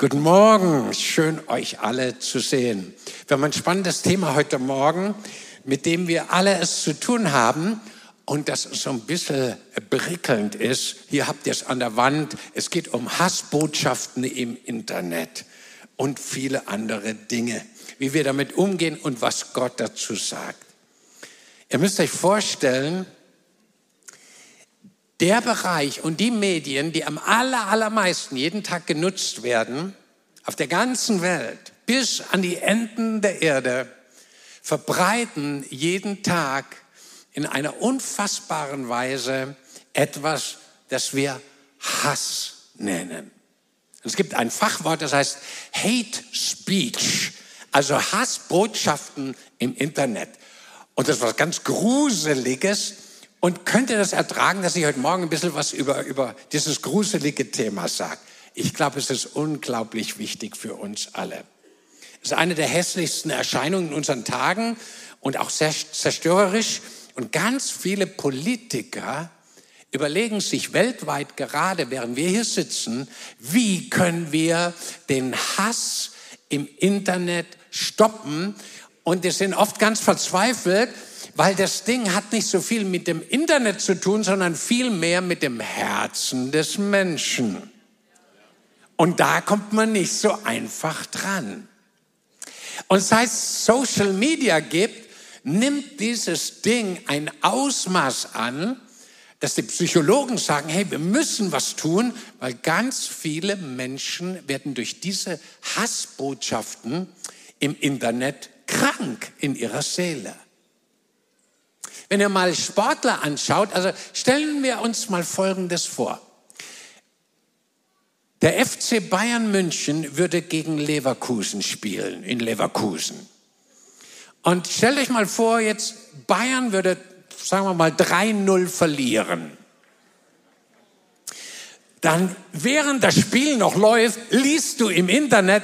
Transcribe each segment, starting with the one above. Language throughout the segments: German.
Guten Morgen, schön euch alle zu sehen. Wir haben ein spannendes Thema heute Morgen, mit dem wir alle es zu tun haben und das so ein bisschen berickelnd ist. Hier habt ihr es an der Wand. Es geht um Hassbotschaften im Internet und viele andere Dinge, wie wir damit umgehen und was Gott dazu sagt. Ihr müsst euch vorstellen, der Bereich und die Medien, die am aller, allermeisten jeden Tag genutzt werden, auf der ganzen Welt, bis an die Enden der Erde, verbreiten jeden Tag in einer unfassbaren Weise etwas, das wir Hass nennen. Es gibt ein Fachwort, das heißt Hate Speech, also Hassbotschaften im Internet. Und das ist was ganz Gruseliges, und könnt ihr das ertragen, dass ich heute Morgen ein bisschen was über, über dieses gruselige Thema sage? Ich glaube, es ist unglaublich wichtig für uns alle. Es ist eine der hässlichsten Erscheinungen in unseren Tagen und auch sehr zerstörerisch. Und ganz viele Politiker überlegen sich weltweit gerade, während wir hier sitzen, wie können wir den Hass im Internet stoppen. Und die sind oft ganz verzweifelt, weil das Ding hat nicht so viel mit dem Internet zu tun, sondern viel mehr mit dem Herzen des Menschen. Und da kommt man nicht so einfach dran. Und seit es Social Media gibt, nimmt dieses Ding ein Ausmaß an, dass die Psychologen sagen, hey, wir müssen was tun, weil ganz viele Menschen werden durch diese Hassbotschaften im Internet krank in ihrer Seele. Wenn ihr mal Sportler anschaut, also stellen wir uns mal Folgendes vor. Der FC Bayern München würde gegen Leverkusen spielen, in Leverkusen. Und stellt euch mal vor, jetzt Bayern würde, sagen wir mal, 3-0 verlieren. Dann, während das Spiel noch läuft, liest du im Internet,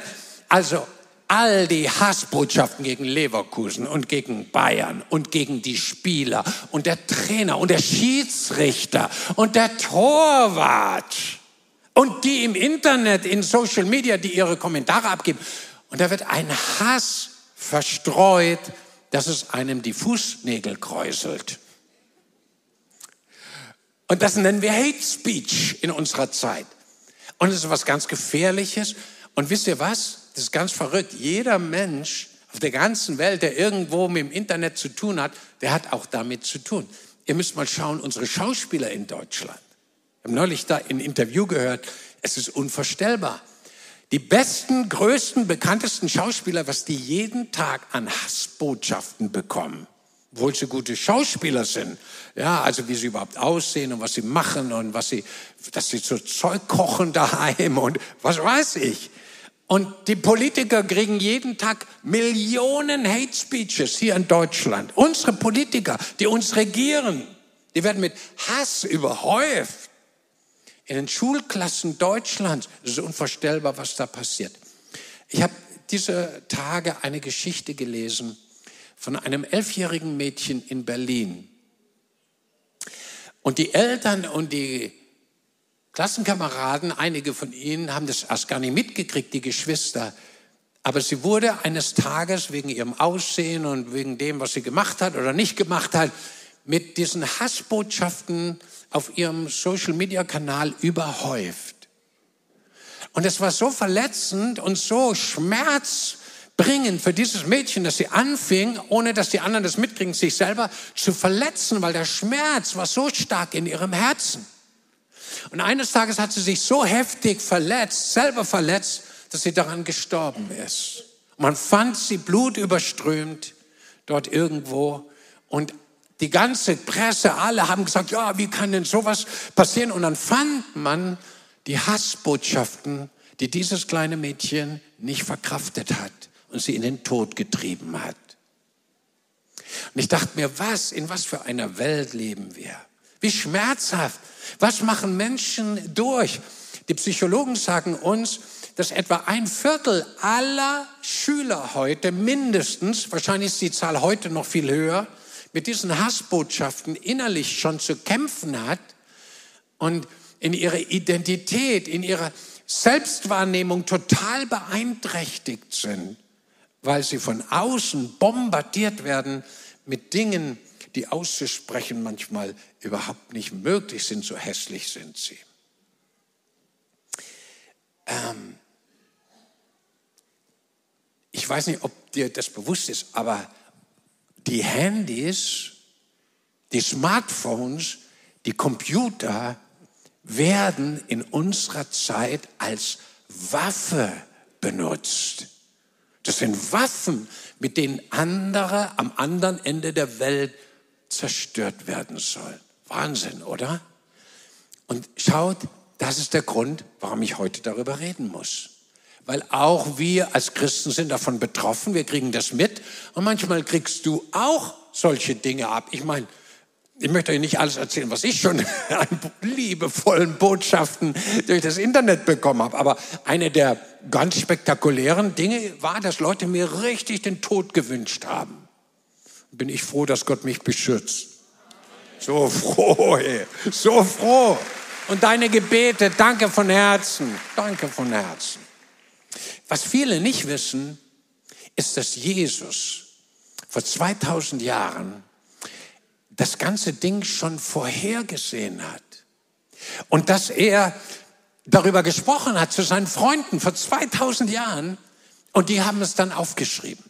also all die Hassbotschaften gegen Leverkusen und gegen Bayern und gegen die Spieler und der Trainer und der Schiedsrichter und der Torwart und die im Internet, in Social Media, die ihre Kommentare abgeben. Und da wird ein Hass verstreut, dass es einem die Fußnägel kräuselt. Und das nennen wir Hate Speech in unserer Zeit. Und es ist was ganz Gefährliches. Und wisst ihr was? Das ist ganz verrückt. Jeder Mensch auf der ganzen Welt, der irgendwo mit dem Internet zu tun hat, der hat auch damit zu tun. Ihr müsst mal schauen, unsere Schauspieler in Deutschland. Ich habe neulich da ein Interview gehört. Es ist unvorstellbar. Die besten, größten, bekanntesten Schauspieler, was die jeden Tag an Hassbotschaften bekommen obwohl sie gute Schauspieler sind. Ja, also wie sie überhaupt aussehen und was sie machen und was sie, dass sie so Zeug kochen daheim und was weiß ich. Und die Politiker kriegen jeden Tag Millionen Hate Speeches hier in Deutschland. Unsere Politiker, die uns regieren, die werden mit Hass überhäuft. In den Schulklassen Deutschlands es ist unvorstellbar, was da passiert. Ich habe diese Tage eine Geschichte gelesen von einem elfjährigen Mädchen in Berlin. Und die Eltern und die Klassenkameraden, einige von ihnen haben das erst gar nicht mitgekriegt, die Geschwister. Aber sie wurde eines Tages wegen ihrem Aussehen und wegen dem, was sie gemacht hat oder nicht gemacht hat, mit diesen Hassbotschaften auf ihrem Social-Media-Kanal überhäuft. Und es war so verletzend und so schmerzbringend für dieses Mädchen, dass sie anfing, ohne dass die anderen das mitkriegen, sich selber zu verletzen, weil der Schmerz war so stark in ihrem Herzen. Und eines Tages hat sie sich so heftig verletzt, selber verletzt, dass sie daran gestorben ist. Man fand sie blutüberströmt dort irgendwo und die ganze Presse, alle haben gesagt, ja, wie kann denn sowas passieren? Und dann fand man die Hassbotschaften, die dieses kleine Mädchen nicht verkraftet hat und sie in den Tod getrieben hat. Und ich dachte mir, was, in was für einer Welt leben wir? Wie schmerzhaft. Was machen Menschen durch? Die Psychologen sagen uns, dass etwa ein Viertel aller Schüler heute mindestens, wahrscheinlich ist die Zahl heute noch viel höher, mit diesen Hassbotschaften innerlich schon zu kämpfen hat und in ihrer Identität, in ihrer Selbstwahrnehmung total beeinträchtigt sind, weil sie von außen bombardiert werden mit Dingen, die auszusprechen manchmal überhaupt nicht möglich sind, so hässlich sind sie. Ähm ich weiß nicht, ob dir das bewusst ist, aber die Handys, die Smartphones, die Computer werden in unserer Zeit als Waffe benutzt. Das sind Waffen, mit denen andere am anderen Ende der Welt zerstört werden sollen. Wahnsinn, oder? Und schaut, das ist der Grund, warum ich heute darüber reden muss. Weil auch wir als Christen sind davon betroffen, wir kriegen das mit und manchmal kriegst du auch solche Dinge ab. Ich meine, ich möchte euch nicht alles erzählen, was ich schon an liebevollen Botschaften durch das Internet bekommen habe. Aber eine der ganz spektakulären Dinge war, dass Leute mir richtig den Tod gewünscht haben. Bin ich froh, dass Gott mich beschützt. So froh, ey. so froh. Und deine Gebete, danke von Herzen, danke von Herzen. Was viele nicht wissen, ist, dass Jesus vor 2000 Jahren das ganze Ding schon vorhergesehen hat. Und dass er darüber gesprochen hat zu seinen Freunden vor 2000 Jahren und die haben es dann aufgeschrieben.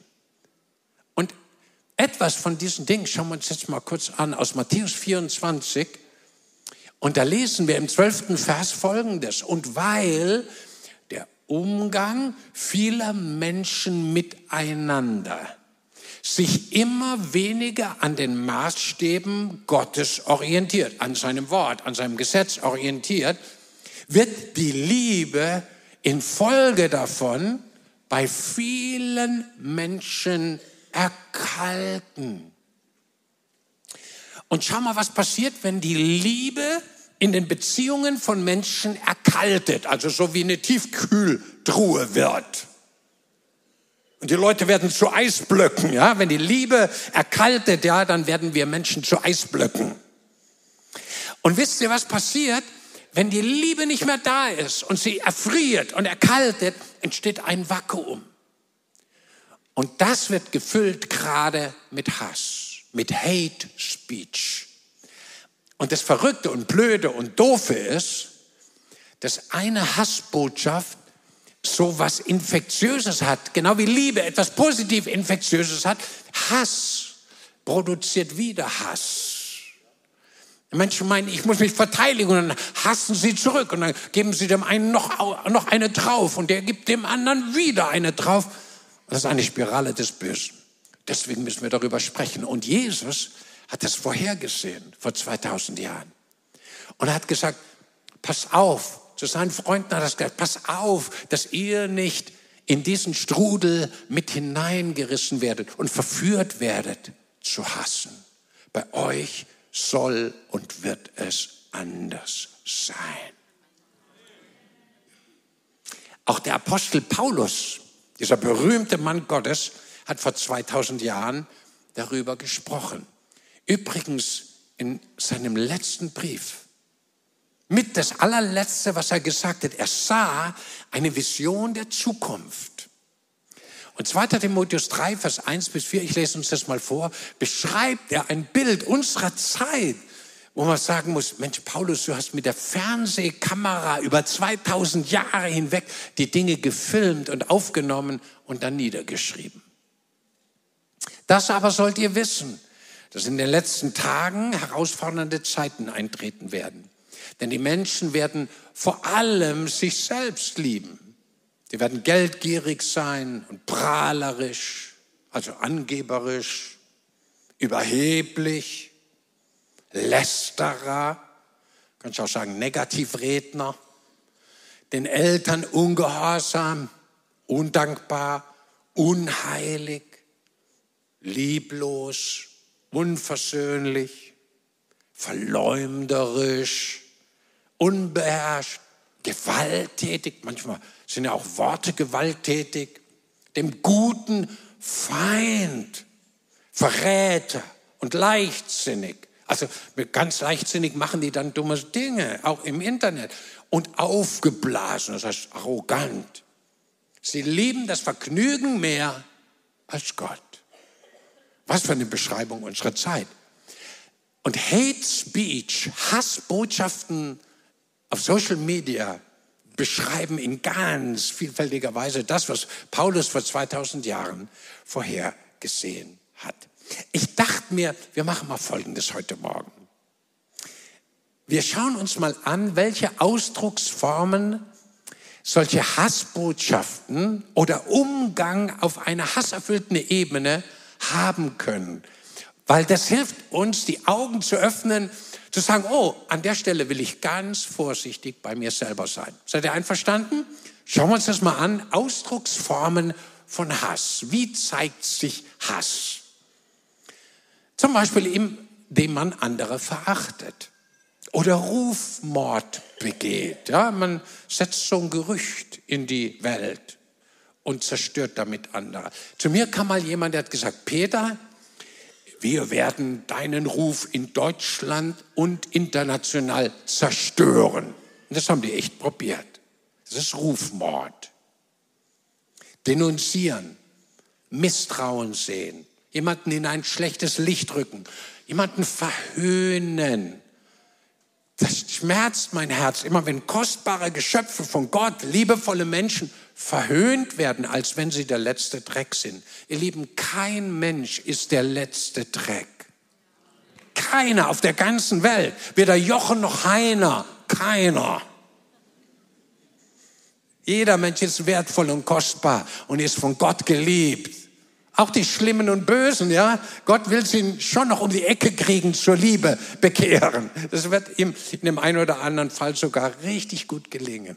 Etwas von diesen Dingen schauen wir uns jetzt mal kurz an aus Matthäus 24. Und da lesen wir im zwölften Vers folgendes. Und weil der Umgang vieler Menschen miteinander sich immer weniger an den Maßstäben Gottes orientiert, an seinem Wort, an seinem Gesetz orientiert, wird die Liebe infolge davon bei vielen Menschen erkalten. Und schau mal, was passiert, wenn die Liebe in den Beziehungen von Menschen erkaltet, also so wie eine Tiefkühltruhe wird. Und die Leute werden zu Eisblöcken, ja. Wenn die Liebe erkaltet, ja, dann werden wir Menschen zu Eisblöcken. Und wisst ihr, was passiert? Wenn die Liebe nicht mehr da ist und sie erfriert und erkaltet, entsteht ein Vakuum. Und das wird gefüllt gerade mit Hass, mit Hate Speech. Und das Verrückte und Blöde und Doofe ist, dass eine Hassbotschaft so was Infektiöses hat, genau wie Liebe etwas positiv Infektiöses hat, Hass produziert wieder Hass. Menschen meinen, ich muss mich verteidigen und dann hassen sie zurück und dann geben sie dem einen noch, noch eine drauf und der gibt dem anderen wieder eine drauf. Das ist eine Spirale des Bösen. Deswegen müssen wir darüber sprechen. Und Jesus hat das vorhergesehen vor 2000 Jahren. Und er hat gesagt, pass auf, zu seinen Freunden hat er gesagt, pass auf, dass ihr nicht in diesen Strudel mit hineingerissen werdet und verführt werdet zu hassen. Bei euch soll und wird es anders sein. Auch der Apostel Paulus, dieser berühmte Mann Gottes, hat vor 2000 Jahren darüber gesprochen. Übrigens in seinem letzten Brief, mit das allerletzte, was er gesagt hat. Er sah eine Vision der Zukunft. Und 2. Timotheus 3, Vers 1 bis 4, ich lese uns das mal vor, beschreibt er ein Bild unserer Zeit, wo man sagen muss, Mensch, Paulus, du hast mit der Fernsehkamera über 2000 Jahre hinweg die Dinge gefilmt und aufgenommen und dann niedergeschrieben. Das aber sollt ihr wissen, dass in den letzten Tagen herausfordernde Zeiten eintreten werden. Denn die Menschen werden vor allem sich selbst lieben. Die werden geldgierig sein und prahlerisch, also angeberisch, überheblich, lästerer, kannst du auch sagen Negativredner, den Eltern ungehorsam, undankbar, unheilig, lieblos, unversöhnlich, verleumderisch, unbeherrscht, gewalttätig, manchmal sind ja auch Worte gewalttätig, dem guten Feind, Verräter und leichtsinnig. Also ganz leichtsinnig machen die dann dumme Dinge, auch im Internet. und aufgeblasen, das heißt arrogant. Sie lieben das Vergnügen mehr als Gott. Was für eine Beschreibung unserer Zeit. Und Hate Speech, Hassbotschaften auf Social Media beschreiben in ganz vielfältiger Weise das, was Paulus vor 2000 Jahren vorhergesehen hat. Ich dachte mir, wir machen mal Folgendes heute Morgen. Wir schauen uns mal an, welche Ausdrucksformen solche Hassbotschaften oder Umgang auf einer hasserfüllten Ebene haben können. Weil das hilft uns, die Augen zu öffnen, zu sagen, oh, an der Stelle will ich ganz vorsichtig bei mir selber sein. Seid ihr einverstanden? Schauen wir uns das mal an. Ausdrucksformen von Hass. Wie zeigt sich Hass? Zum Beispiel, indem man andere verachtet oder Rufmord begeht. Ja, man setzt so ein Gerücht in die Welt und zerstört damit andere. Zu mir kam mal jemand, der hat gesagt, Peter, wir werden deinen Ruf in Deutschland und international zerstören. Und das haben die echt probiert. Das ist Rufmord. Denunzieren, Misstrauen sehen, jemanden in ein schlechtes Licht rücken, jemanden verhöhnen. Das schmerzt mein Herz immer, wenn kostbare Geschöpfe von Gott, liebevolle Menschen verhöhnt werden, als wenn sie der letzte Dreck sind. Ihr Lieben, kein Mensch ist der letzte Dreck. Keiner auf der ganzen Welt, weder Jochen noch Heiner, keiner. Jeder Mensch ist wertvoll und kostbar und ist von Gott geliebt. Auch die Schlimmen und Bösen, ja. Gott will sie schon noch um die Ecke kriegen, zur Liebe bekehren. Das wird ihm in dem einen oder anderen Fall sogar richtig gut gelingen,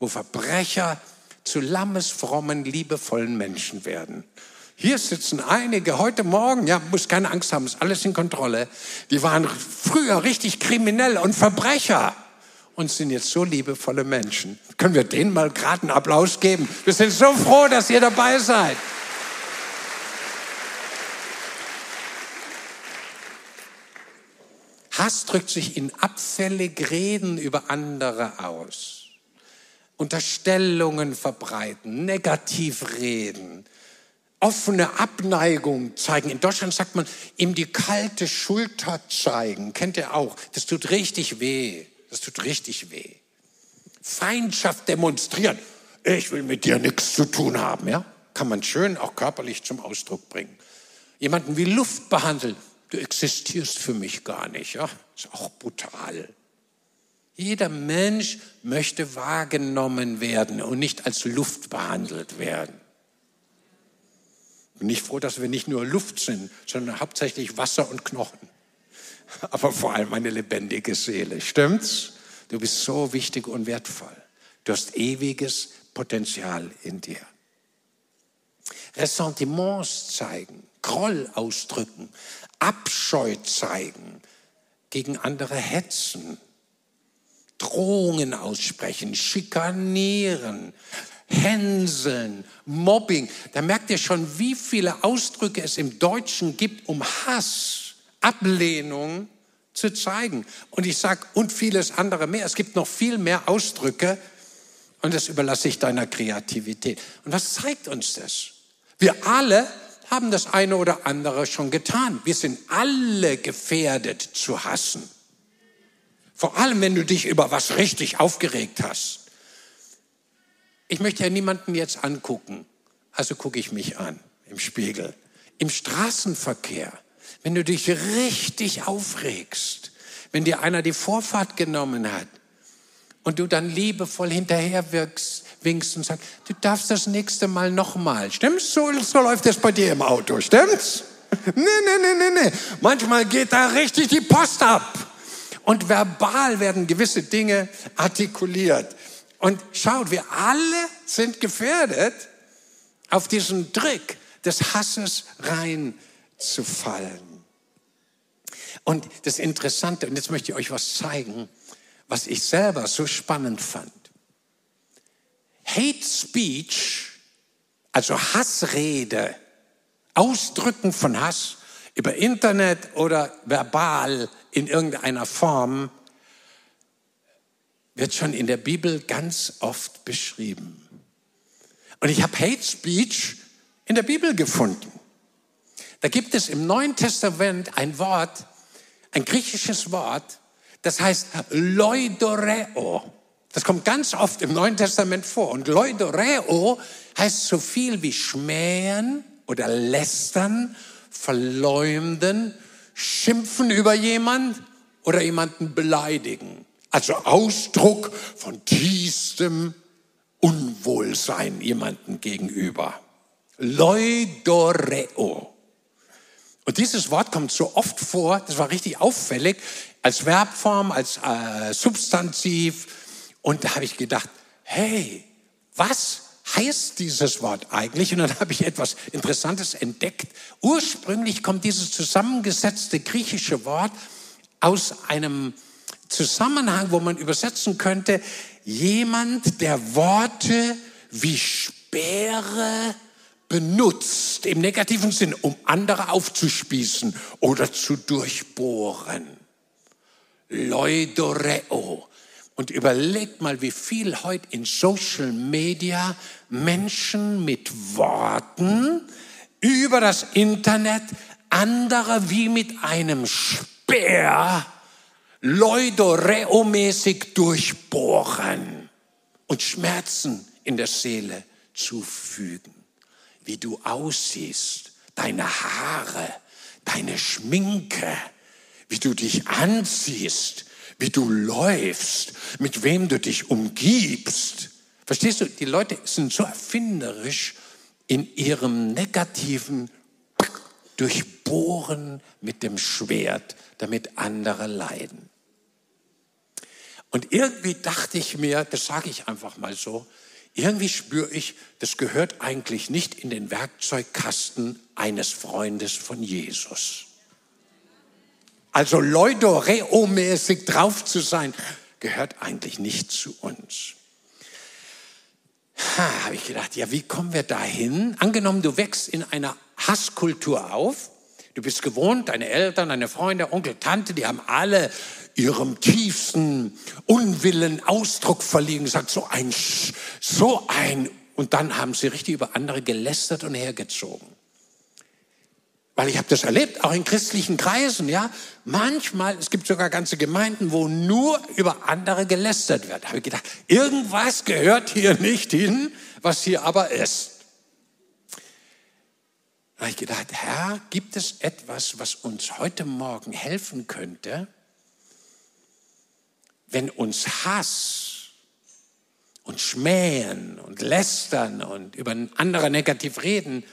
wo Verbrecher zu lammesfrommen, liebevollen Menschen werden. Hier sitzen einige heute Morgen, ja, muss keine Angst haben, ist alles in Kontrolle. Die waren früher richtig kriminell und Verbrecher und sind jetzt so liebevolle Menschen. Können wir denen mal gerade einen Applaus geben? Wir sind so froh, dass ihr dabei seid. Hass drückt sich in abfällig Reden über andere aus. Unterstellungen verbreiten, negativ reden, offene Abneigung zeigen. In Deutschland sagt man, ihm die kalte Schulter zeigen. Kennt ihr auch? Das tut richtig weh. Das tut richtig weh. Feindschaft demonstrieren. Ich will mit dir nichts zu tun haben, ja? Kann man schön auch körperlich zum Ausdruck bringen. Jemanden wie Luft behandeln du existierst für mich gar nicht. Ja? Ist auch brutal. Jeder Mensch möchte wahrgenommen werden und nicht als Luft behandelt werden. Bin ich froh, dass wir nicht nur Luft sind, sondern hauptsächlich Wasser und Knochen. Aber vor allem eine lebendige Seele. Stimmt's? Du bist so wichtig und wertvoll. Du hast ewiges Potenzial in dir. Ressentiments zeigen, Groll ausdrücken, Abscheu zeigen, gegen andere hetzen, Drohungen aussprechen, schikanieren, hänseln, Mobbing. Da merkt ihr schon, wie viele Ausdrücke es im Deutschen gibt, um Hass, Ablehnung zu zeigen. Und ich sage, und vieles andere mehr. Es gibt noch viel mehr Ausdrücke und das überlasse ich deiner Kreativität. Und was zeigt uns das? Wir alle haben das eine oder andere schon getan. Wir sind alle gefährdet zu hassen. Vor allem, wenn du dich über was richtig aufgeregt hast. Ich möchte ja niemanden jetzt angucken, also gucke ich mich an im Spiegel. Im Straßenverkehr, wenn du dich richtig aufregst, wenn dir einer die Vorfahrt genommen hat und du dann liebevoll hinterher wirkst, winkst und sagst, du darfst das nächste Mal nochmal. Stimmt's? So, so läuft das bei dir im Auto. Stimmt's? Nee, nee, nee, nee, nee. Manchmal geht da richtig die Post ab. Und verbal werden gewisse Dinge artikuliert. Und schaut, wir alle sind gefährdet, auf diesen Trick des Hasses reinzufallen. Und das Interessante, und jetzt möchte ich euch was zeigen, was ich selber so spannend fand. Hate Speech, also Hassrede, Ausdrücken von Hass über Internet oder verbal in irgendeiner Form, wird schon in der Bibel ganz oft beschrieben. Und ich habe Hate Speech in der Bibel gefunden. Da gibt es im Neuen Testament ein Wort, ein griechisches Wort, das heißt Leudoreo. Das kommt ganz oft im Neuen Testament vor. Und Leudoreo heißt so viel wie schmähen oder lästern, verleumden, schimpfen über jemand oder jemanden beleidigen. Also Ausdruck von tiefstem Unwohlsein jemanden gegenüber. Leudoreo. Und dieses Wort kommt so oft vor, das war richtig auffällig, als Verbform, als äh, Substantiv. Und da habe ich gedacht, hey, was heißt dieses Wort eigentlich? Und dann habe ich etwas Interessantes entdeckt. Ursprünglich kommt dieses zusammengesetzte griechische Wort aus einem Zusammenhang, wo man übersetzen könnte, jemand, der Worte wie Speere benutzt, im negativen Sinn, um andere aufzuspießen oder zu durchbohren. Leudoreo. Und überlegt mal, wie viel heute in Social Media Menschen mit Worten über das Internet andere wie mit einem Speer Leudoreo-mäßig durchbohren und Schmerzen in der Seele zufügen. Wie du aussiehst, deine Haare, deine Schminke, wie du dich anziehst, wie du läufst, mit wem du dich umgibst. Verstehst du, die Leute sind so erfinderisch in ihrem negativen Durchbohren mit dem Schwert, damit andere leiden. Und irgendwie dachte ich mir, das sage ich einfach mal so, irgendwie spüre ich, das gehört eigentlich nicht in den Werkzeugkasten eines Freundes von Jesus. Also Leudoreo-mäßig drauf zu sein, gehört eigentlich nicht zu uns. Ha, habe ich gedacht, ja, wie kommen wir dahin? Angenommen, du wächst in einer Hasskultur auf. Du bist gewohnt, deine Eltern, deine Freunde, Onkel, Tante, die haben alle ihrem tiefsten Unwillen Ausdruck verliehen, gesagt, so ein, so ein, und dann haben sie richtig über andere gelästert und hergezogen. Weil ich habe das erlebt, auch in christlichen Kreisen, ja. Manchmal, es gibt sogar ganze Gemeinden, wo nur über andere gelästert wird. Da habe ich gedacht, irgendwas gehört hier nicht hin, was hier aber ist. Da habe ich gedacht, Herr, gibt es etwas, was uns heute Morgen helfen könnte, wenn uns Hass und Schmähen und Lästern und über andere negativ reden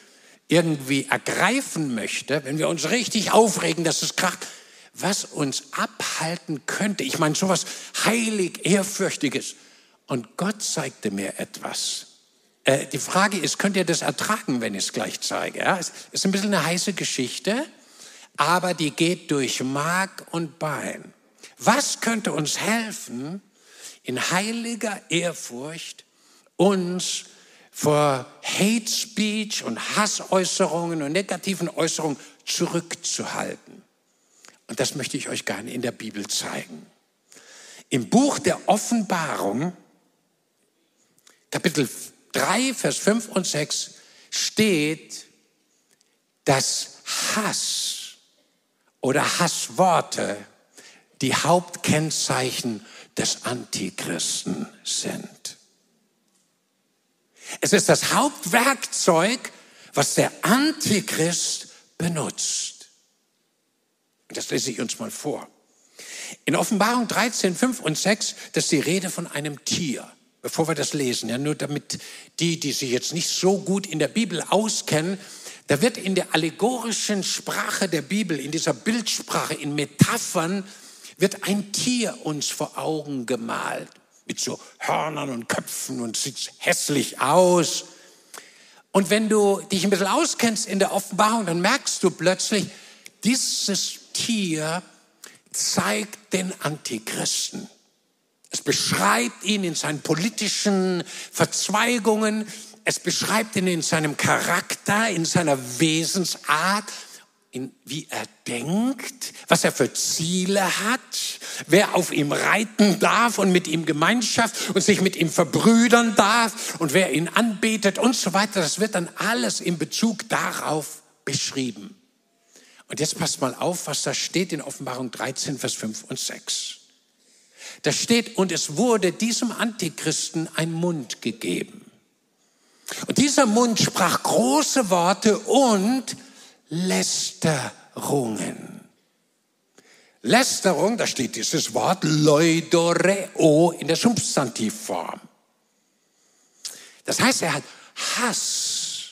irgendwie ergreifen möchte, wenn wir uns richtig aufregen, dass es kracht, was uns abhalten könnte. Ich meine, sowas heilig, ehrfürchtiges. Und Gott zeigte mir etwas. Äh, die Frage ist, könnt ihr das ertragen, wenn ich es gleich zeige? Ja? Es ist ein bisschen eine heiße Geschichte, aber die geht durch Mark und Bein. Was könnte uns helfen, in heiliger Ehrfurcht uns vor Hate Speech und Hassäußerungen und negativen Äußerungen zurückzuhalten? Und das möchte ich euch gerne in der Bibel zeigen. Im Buch der Offenbarung, Kapitel 3, Vers 5 und 6, steht, dass Hass oder Hassworte die Hauptkennzeichen des Antichristen sind. Es ist das Hauptwerkzeug, was der Antichrist benutzt. Das lese ich uns mal vor. In Offenbarung 13, 5 und 6, das ist die Rede von einem Tier. Bevor wir das lesen, ja, nur damit die, die sich jetzt nicht so gut in der Bibel auskennen, da wird in der allegorischen Sprache der Bibel, in dieser Bildsprache, in Metaphern, wird ein Tier uns vor Augen gemalt mit so Hörnern und Köpfen und sieht hässlich aus. Und wenn du dich ein bisschen auskennst in der Offenbarung, dann merkst du plötzlich, dieses Tier zeigt den Antichristen. Es beschreibt ihn in seinen politischen Verzweigungen. Es beschreibt ihn in seinem Charakter, in seiner Wesensart in, wie er denkt, was er für Ziele hat, wer auf ihm reiten darf und mit ihm Gemeinschaft und sich mit ihm verbrüdern darf und wer ihn anbetet und so weiter. Das wird dann alles in Bezug darauf beschrieben. Und jetzt passt mal auf, was da steht in Offenbarung 13, Vers 5 und 6. Da steht, und es wurde diesem Antichristen ein Mund gegeben. Und dieser Mund sprach große Worte und Lästerungen. Lästerung, da steht dieses Wort Leudoreo in der Substantivform. Das heißt, er hat Hass,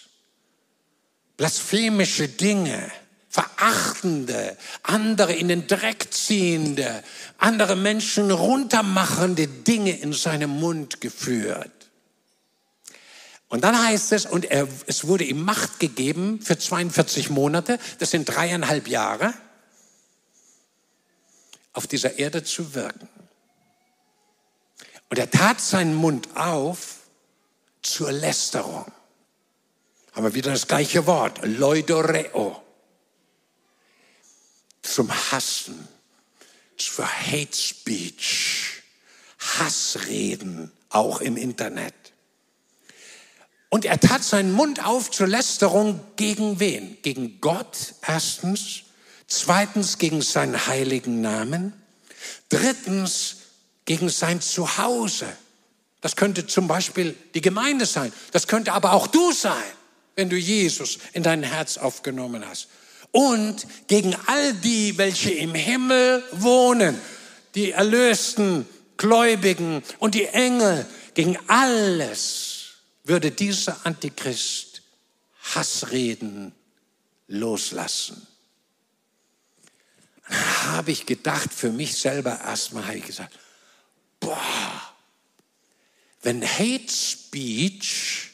blasphemische Dinge, verachtende, andere in den Dreck ziehende, andere Menschen runtermachende Dinge in seinem Mund geführt. Und dann heißt es, und er, es wurde ihm Macht gegeben für 42 Monate, das sind dreieinhalb Jahre, auf dieser Erde zu wirken. Und er tat seinen Mund auf zur Lästerung. Haben wir wieder das gleiche Wort, leudoreo. Zum Hassen, für Hate Speech, Hassreden, auch im Internet. Und er tat seinen Mund auf zur Lästerung gegen wen? Gegen Gott erstens, zweitens gegen seinen heiligen Namen, drittens gegen sein Zuhause. Das könnte zum Beispiel die Gemeinde sein, das könnte aber auch du sein, wenn du Jesus in dein Herz aufgenommen hast. Und gegen all die, welche im Himmel wohnen, die Erlösten, Gläubigen und die Engel, gegen alles würde dieser Antichrist Hassreden loslassen. Dann habe ich gedacht, für mich selber erstmal habe ich gesagt, boah, wenn Hate Speech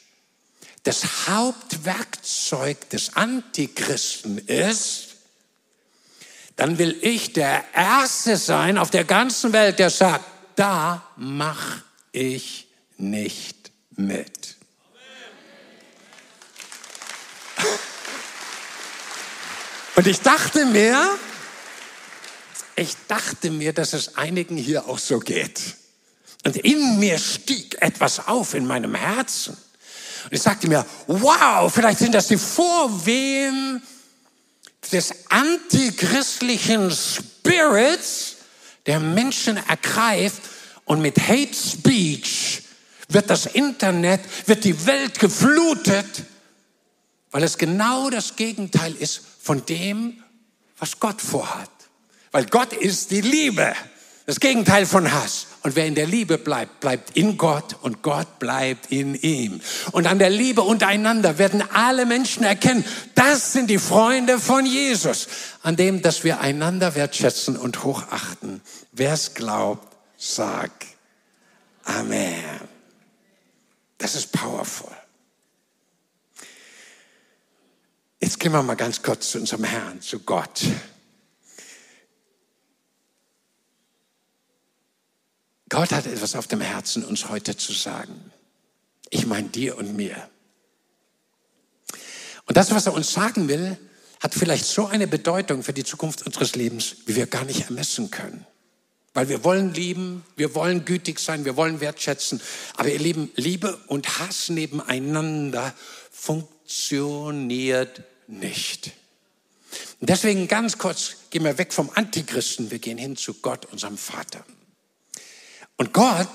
das Hauptwerkzeug des Antichristen ist, dann will ich der Erste sein auf der ganzen Welt, der sagt, da mache ich nicht mit. Und ich dachte mir, ich dachte mir, dass es einigen hier auch so geht. Und in mir stieg etwas auf in meinem Herzen. Und ich sagte mir, wow, vielleicht sind das die Vorwehen des antichristlichen Spirits, der Menschen ergreift und mit Hate Speech wird das Internet, wird die Welt geflutet weil es genau das Gegenteil ist von dem, was Gott vorhat. Weil Gott ist die Liebe, das Gegenteil von Hass. Und wer in der Liebe bleibt, bleibt in Gott und Gott bleibt in ihm. Und an der Liebe untereinander werden alle Menschen erkennen, das sind die Freunde von Jesus. An dem, dass wir einander wertschätzen und hochachten. Wer es glaubt, sag Amen. Das ist powerful. Jetzt gehen wir mal ganz kurz zu unserem Herrn, zu Gott. Gott hat etwas auf dem Herzen, uns heute zu sagen. Ich meine dir und mir. Und das, was er uns sagen will, hat vielleicht so eine Bedeutung für die Zukunft unseres Lebens, wie wir gar nicht ermessen können. Weil wir wollen lieben, wir wollen gütig sein, wir wollen wertschätzen. Aber ihr Lieben, Liebe und Hass nebeneinander funktioniert nicht. Deswegen ganz kurz gehen wir weg vom Antichristen, wir gehen hin zu Gott, unserem Vater. Und Gott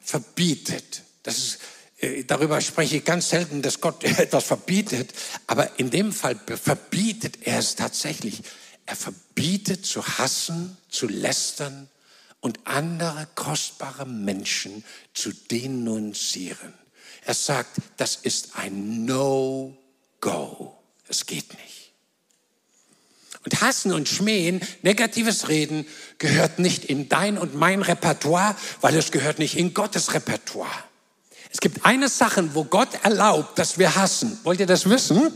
verbietet, das ist, äh, darüber spreche ich ganz selten, dass Gott etwas verbietet, aber in dem Fall verbietet er es tatsächlich. Er verbietet zu hassen, zu lästern und andere kostbare Menschen zu denunzieren. Er sagt, das ist ein No-Go. Es geht nicht. Und Hassen und Schmähen, negatives Reden gehört nicht in dein und mein Repertoire, weil es gehört nicht in Gottes Repertoire. Es gibt eine Sache, wo Gott erlaubt, dass wir hassen. Wollt ihr das wissen?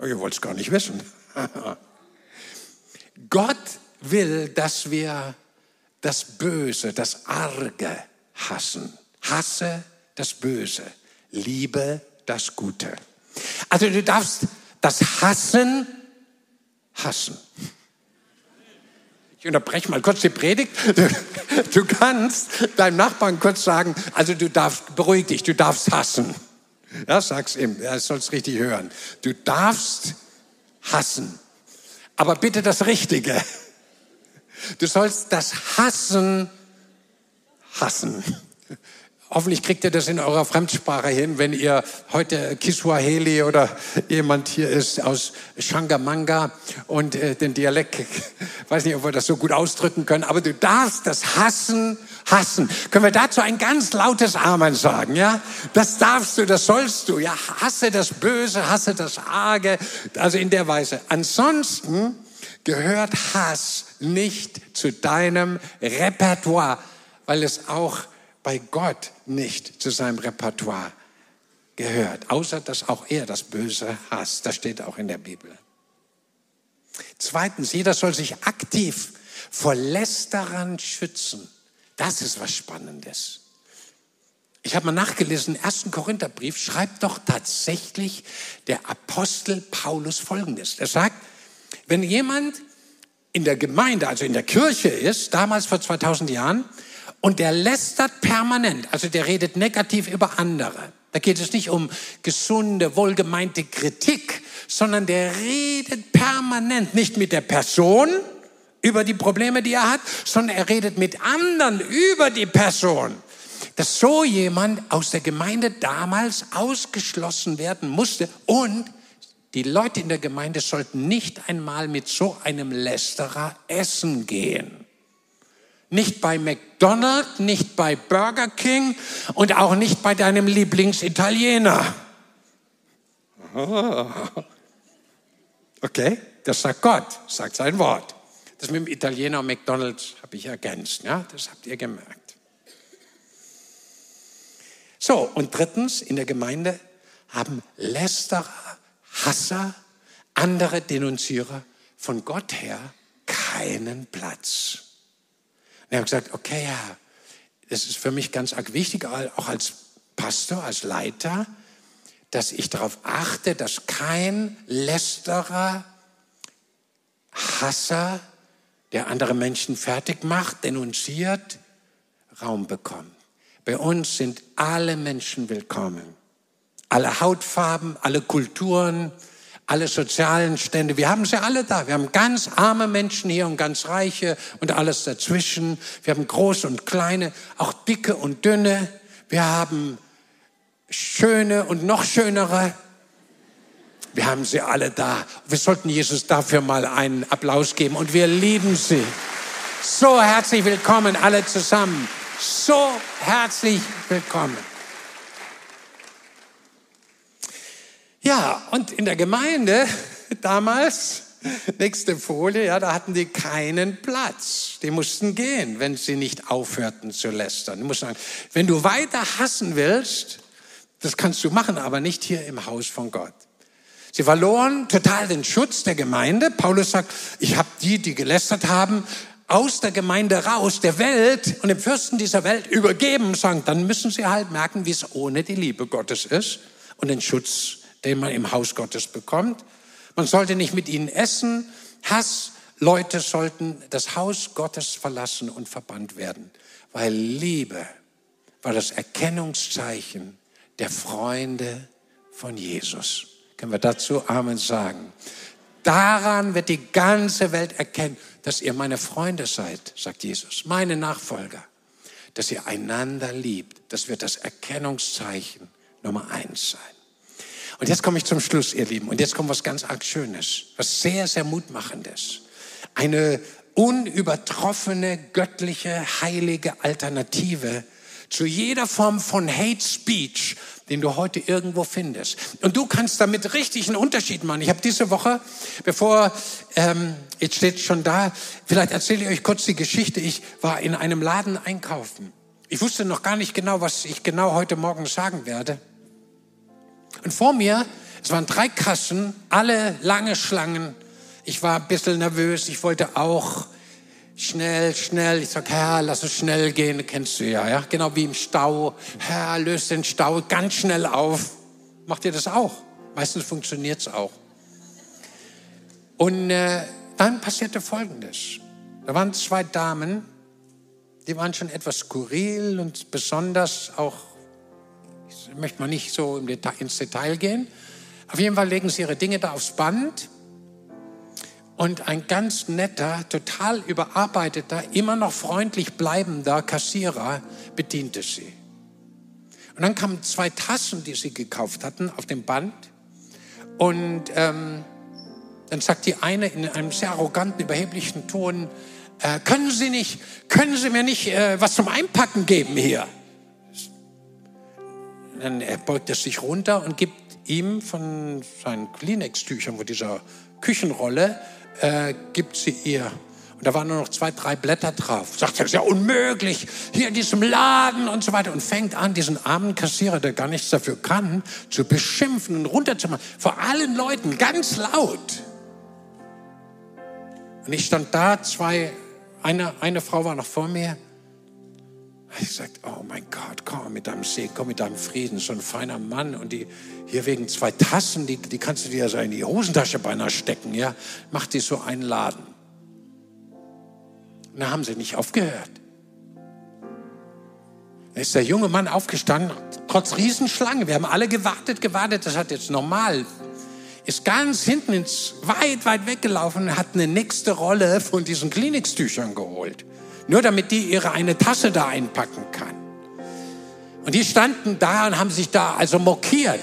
Oh, ihr wollt es gar nicht wissen. Gott will, dass wir das Böse, das Arge hassen. Hasse das Böse, liebe das Gute. Also du darfst das Hassen hassen. Ich unterbreche mal kurz die Predigt. Du, kannst deinem Nachbarn kurz sagen, also du darfst, beruhig dich, du darfst hassen. Ja, sag's ihm, er soll es richtig hören. Du darfst hassen, aber bitte das Richtige. Du sollst das Hassen hassen. Hoffentlich kriegt ihr das in eurer Fremdsprache hin, wenn ihr heute Kiswahili oder jemand hier ist aus Shangamanga und äh, den Dialekt, weiß nicht, ob wir das so gut ausdrücken können, aber du darfst das Hassen hassen. Können wir dazu ein ganz lautes Amen sagen, ja? Das darfst du, das sollst du, ja? Hasse das Böse, hasse das Arge, also in der Weise. Ansonsten gehört Hass nicht zu deinem Repertoire, weil es auch bei Gott nicht zu seinem Repertoire gehört, außer dass auch er das Böse hasst. Das steht auch in der Bibel. Zweitens, jeder soll sich aktiv vor Lästerern schützen. Das ist was Spannendes. Ich habe mal nachgelesen, im ersten Korintherbrief schreibt doch tatsächlich der Apostel Paulus Folgendes. Er sagt, wenn jemand in der Gemeinde, also in der Kirche ist, damals vor 2000 Jahren, und der lästert permanent, also der redet negativ über andere. Da geht es nicht um gesunde, wohlgemeinte Kritik, sondern der redet permanent nicht mit der Person über die Probleme, die er hat, sondern er redet mit anderen über die Person. Dass so jemand aus der Gemeinde damals ausgeschlossen werden musste und die Leute in der Gemeinde sollten nicht einmal mit so einem Lästerer essen gehen. Nicht bei McDonald's, nicht bei Burger King und auch nicht bei deinem Lieblingsitaliener. Okay, das sagt Gott, sagt sein Wort. Das mit dem Italiener und McDonald's habe ich ergänzt. Ja, das habt ihr gemerkt. So, und drittens, in der Gemeinde haben Lästerer, Hasser, andere Denunzierer von Gott her keinen Platz. Er hat gesagt, okay, ja, das ist für mich ganz arg wichtig, auch als Pastor, als Leiter, dass ich darauf achte, dass kein Lästerer, Hasser, der andere Menschen fertig macht, denunziert, Raum bekommt. Bei uns sind alle Menschen willkommen. Alle Hautfarben, alle Kulturen, alle sozialen Stände. Wir haben sie alle da. Wir haben ganz arme Menschen hier und ganz reiche und alles dazwischen. Wir haben große und kleine, auch dicke und dünne. Wir haben schöne und noch schönere. Wir haben sie alle da. Wir sollten Jesus dafür mal einen Applaus geben und wir lieben sie. So herzlich willkommen alle zusammen. So herzlich willkommen. Ja, und in der Gemeinde damals, nächste Folie, ja, da hatten die keinen Platz. Die mussten gehen, wenn sie nicht aufhörten zu lästern. Die mussten sagen, wenn du weiter hassen willst, das kannst du machen, aber nicht hier im Haus von Gott. Sie verloren total den Schutz der Gemeinde. Paulus sagt, ich habe die, die gelästert haben, aus der Gemeinde raus, der Welt und dem Fürsten dieser Welt übergeben, sagen, dann müssen sie halt merken, wie es ohne die Liebe Gottes ist und den Schutz den man im Haus Gottes bekommt. Man sollte nicht mit ihnen essen. Hass, Leute sollten das Haus Gottes verlassen und verbannt werden, weil Liebe war das Erkennungszeichen der Freunde von Jesus. Können wir dazu Amen sagen? Daran wird die ganze Welt erkennen, dass ihr meine Freunde seid, sagt Jesus, meine Nachfolger, dass ihr einander liebt. Das wird das Erkennungszeichen Nummer eins sein. Und jetzt komme ich zum Schluss, ihr Lieben. Und jetzt kommt was ganz arg Schönes, was sehr, sehr Mutmachendes. Eine unübertroffene, göttliche, heilige Alternative zu jeder Form von Hate Speech, den du heute irgendwo findest. Und du kannst damit richtig einen Unterschied machen. Ich habe diese Woche, bevor, ähm, jetzt steht schon da, vielleicht erzähle ich euch kurz die Geschichte. Ich war in einem Laden einkaufen. Ich wusste noch gar nicht genau, was ich genau heute Morgen sagen werde. Und vor mir, es waren drei Kassen, alle lange Schlangen. Ich war ein bisschen nervös, ich wollte auch schnell, schnell. Ich sag, Herr, lass es schnell gehen, kennst du ja, ja, genau wie im Stau. Herr, löst den Stau ganz schnell auf. Macht ihr das auch? Meistens funktioniert es auch. Und äh, dann passierte Folgendes. Da waren zwei Damen, die waren schon etwas skurril und besonders auch, ich möchte mal nicht so ins Detail gehen. Auf jeden Fall legen sie ihre Dinge da aufs Band und ein ganz netter, total überarbeiteter, immer noch freundlich bleibender Kassierer bediente sie. Und dann kamen zwei Tassen, die sie gekauft hatten, auf dem Band. Und ähm, dann sagt die eine in einem sehr arroganten, überheblichen Ton, äh, können Sie nicht, können Sie mir nicht äh, was zum Einpacken geben hier? Dann beugt er sich runter und gibt ihm von seinen Kleenex-Tüchern, wo dieser Küchenrolle, äh, gibt sie ihr. Und da waren nur noch zwei, drei Blätter drauf. Sagt er, das ist ja unmöglich, hier in diesem Laden und so weiter. Und fängt an, diesen armen Kassierer, der gar nichts dafür kann, zu beschimpfen und runterzumachen. Vor allen Leuten, ganz laut. Und ich stand da, zwei, eine, eine Frau war noch vor mir. Ich sagte, oh mein Gott, komm mit deinem Segen, komm mit deinem Frieden, so ein feiner Mann. Und die hier wegen zwei Tassen, die, die kannst du dir ja so in die Hosentasche beinahe stecken, ja. Mach dir so einen Laden. Und da haben sie nicht aufgehört. Da ist der junge Mann aufgestanden, trotz Riesenschlange. Wir haben alle gewartet, gewartet, das hat jetzt normal ist ganz hinten ins weit, weit weggelaufen hat eine nächste Rolle von diesen Klinikstüchern geholt. Nur damit die ihre eine Tasse da einpacken kann. Und die standen da und haben sich da also mokiert.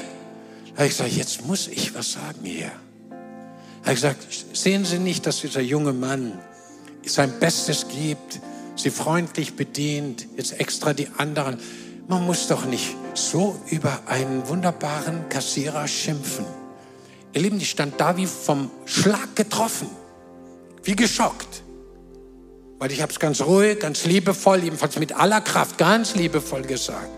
Da habe ich gesagt, jetzt muss ich was sagen hier. Da habe ich gesagt, sehen Sie nicht, dass dieser junge Mann sein Bestes gibt, sie freundlich bedient, jetzt extra die anderen. Man muss doch nicht so über einen wunderbaren Kassierer schimpfen. Ihr Lieben, die stand da wie vom Schlag getroffen, wie geschockt. Weil ich habe es ganz ruhig, ganz liebevoll, jedenfalls mit aller Kraft, ganz liebevoll gesagt.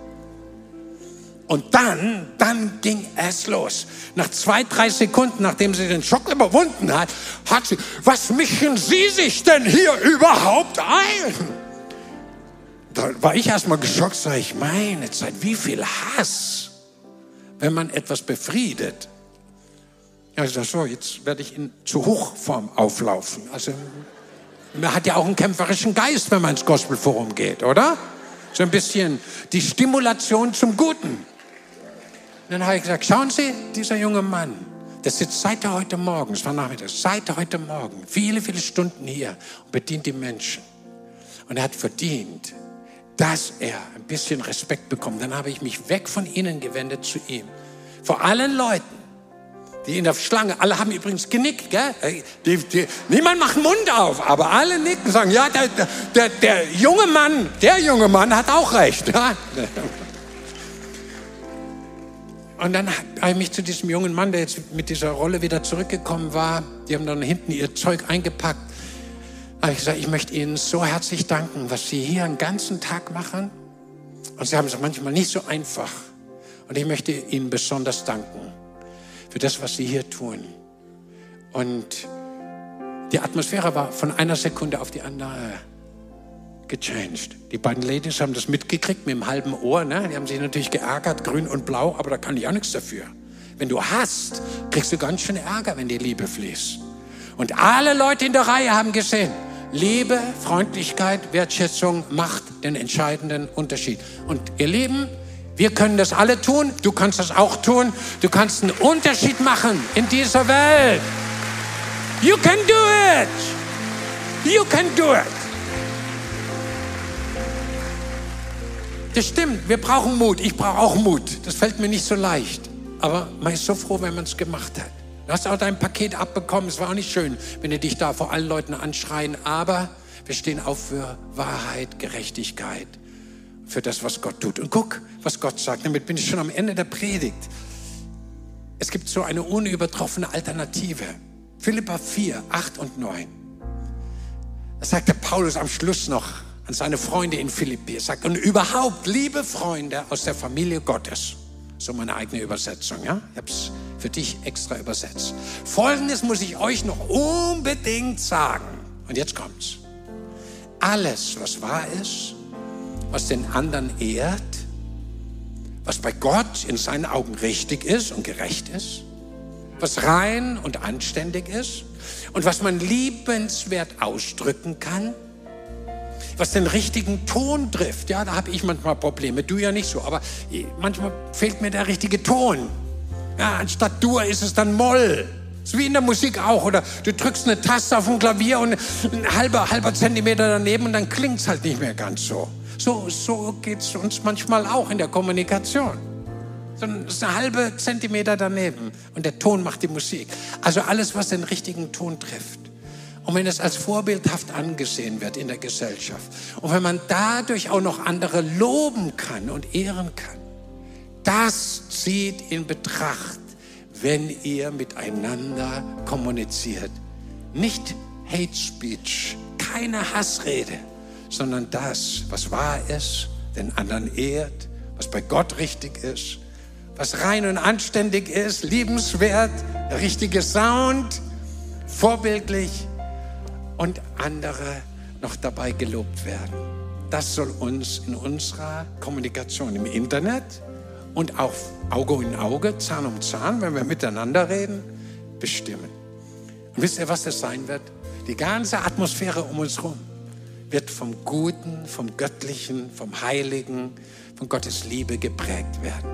Und dann, dann ging es los. Nach zwei, drei Sekunden, nachdem sie den Schock überwunden hat, hat sie, was mischen Sie sich denn hier überhaupt ein? Da war ich erstmal geschockt, sage ich, meine Zeit, wie viel Hass, wenn man etwas befriedet. Ja, ich sage, so, jetzt werde ich in zu Hochform auflaufen. Also, man hat ja auch einen kämpferischen Geist, wenn man ins Gospelforum geht, oder? So ein bisschen die Stimulation zum Guten. Und dann habe ich gesagt, schauen Sie, dieser junge Mann, der sitzt seit heute Morgen, es war Nachmittag, seit heute Morgen, viele, viele Stunden hier und bedient die Menschen. Und er hat verdient, dass er ein bisschen Respekt bekommt. Dann habe ich mich weg von Ihnen gewendet zu ihm. Vor allen Leuten, die in der Schlange, alle haben übrigens genickt, gell? Die, die, niemand macht den Mund auf, aber alle nicken, sagen, ja, der, der, der junge Mann, der junge Mann hat auch recht. Ja? Und dann habe ich mich zu diesem jungen Mann, der jetzt mit dieser Rolle wieder zurückgekommen war, die haben dann hinten ihr Zeug eingepackt, habe ich gesagt, ich möchte Ihnen so herzlich danken, was Sie hier einen ganzen Tag machen. Und Sie haben es manchmal nicht so einfach. Und ich möchte Ihnen besonders danken für das, was sie hier tun. Und die Atmosphäre war von einer Sekunde auf die andere gechanged. Die beiden Ladies haben das mitgekriegt mit dem halben Ohr. Ne? Die haben sich natürlich geärgert, grün und blau, aber da kann ich auch nichts dafür. Wenn du hast, kriegst du ganz schön Ärger, wenn die Liebe fließt. Und alle Leute in der Reihe haben gesehen, Liebe, Freundlichkeit, Wertschätzung macht den entscheidenden Unterschied. Und ihr Lieben, wir können das alle tun. Du kannst das auch tun. Du kannst einen Unterschied machen in dieser Welt. You can do it. You can do it. Das stimmt. Wir brauchen Mut. Ich brauche auch Mut. Das fällt mir nicht so leicht. Aber man ist so froh, wenn man es gemacht hat. Du hast auch dein Paket abbekommen. Es war auch nicht schön, wenn die dich da vor allen Leuten anschreien. Aber wir stehen auf für Wahrheit, Gerechtigkeit für das, was Gott tut. Und guck, was Gott sagt. Damit bin ich schon am Ende der Predigt. Es gibt so eine unübertroffene Alternative. Philippa 4, 8 und 9. Da sagt der Paulus am Schluss noch an seine Freunde in Philippi. Er sagt, und überhaupt, liebe Freunde aus der Familie Gottes. So meine eigene Übersetzung, ja? Ich habe es für dich extra übersetzt. Folgendes muss ich euch noch unbedingt sagen. Und jetzt kommt's. Alles, was wahr ist, was den anderen ehrt, was bei Gott in seinen Augen richtig ist und gerecht ist, was rein und anständig ist und was man liebenswert ausdrücken kann, was den richtigen Ton trifft. Ja, da habe ich manchmal Probleme, du ja nicht so, aber manchmal fehlt mir der richtige Ton. Ja, anstatt Dur ist es dann Moll. ist wie in der Musik auch. Oder du drückst eine Taste auf ein Klavier und ein halber, halber Zentimeter daneben und dann klingt es halt nicht mehr ganz so. So, so geht es uns manchmal auch in der Kommunikation. So ein halbe Zentimeter daneben und der Ton macht die Musik. Also alles, was den richtigen Ton trifft. Und wenn es als vorbildhaft angesehen wird in der Gesellschaft und wenn man dadurch auch noch andere loben kann und ehren kann, das zieht in Betracht, wenn ihr miteinander kommuniziert. Nicht Hate Speech, keine Hassrede, sondern das, was wahr ist, den anderen ehrt, was bei Gott richtig ist, was rein und anständig ist, liebenswert, der richtige Sound, vorbildlich und andere noch dabei gelobt werden. Das soll uns in unserer Kommunikation im Internet, und auch Auge in Auge, Zahn um Zahn, wenn wir miteinander reden, bestimmen. Und wisst ihr, was das sein wird? Die ganze Atmosphäre um uns herum wird vom Guten, vom Göttlichen, vom Heiligen, von Gottes Liebe geprägt werden.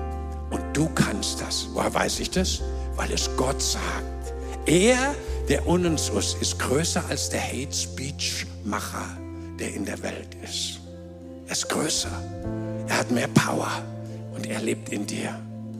Und du kannst das. Woher weiß ich das? Weil es Gott sagt. Er, der uns ist, ist größer als der Hate Speech Macher, der in der Welt ist. Er ist größer. Er hat mehr Power und er lebt in dir.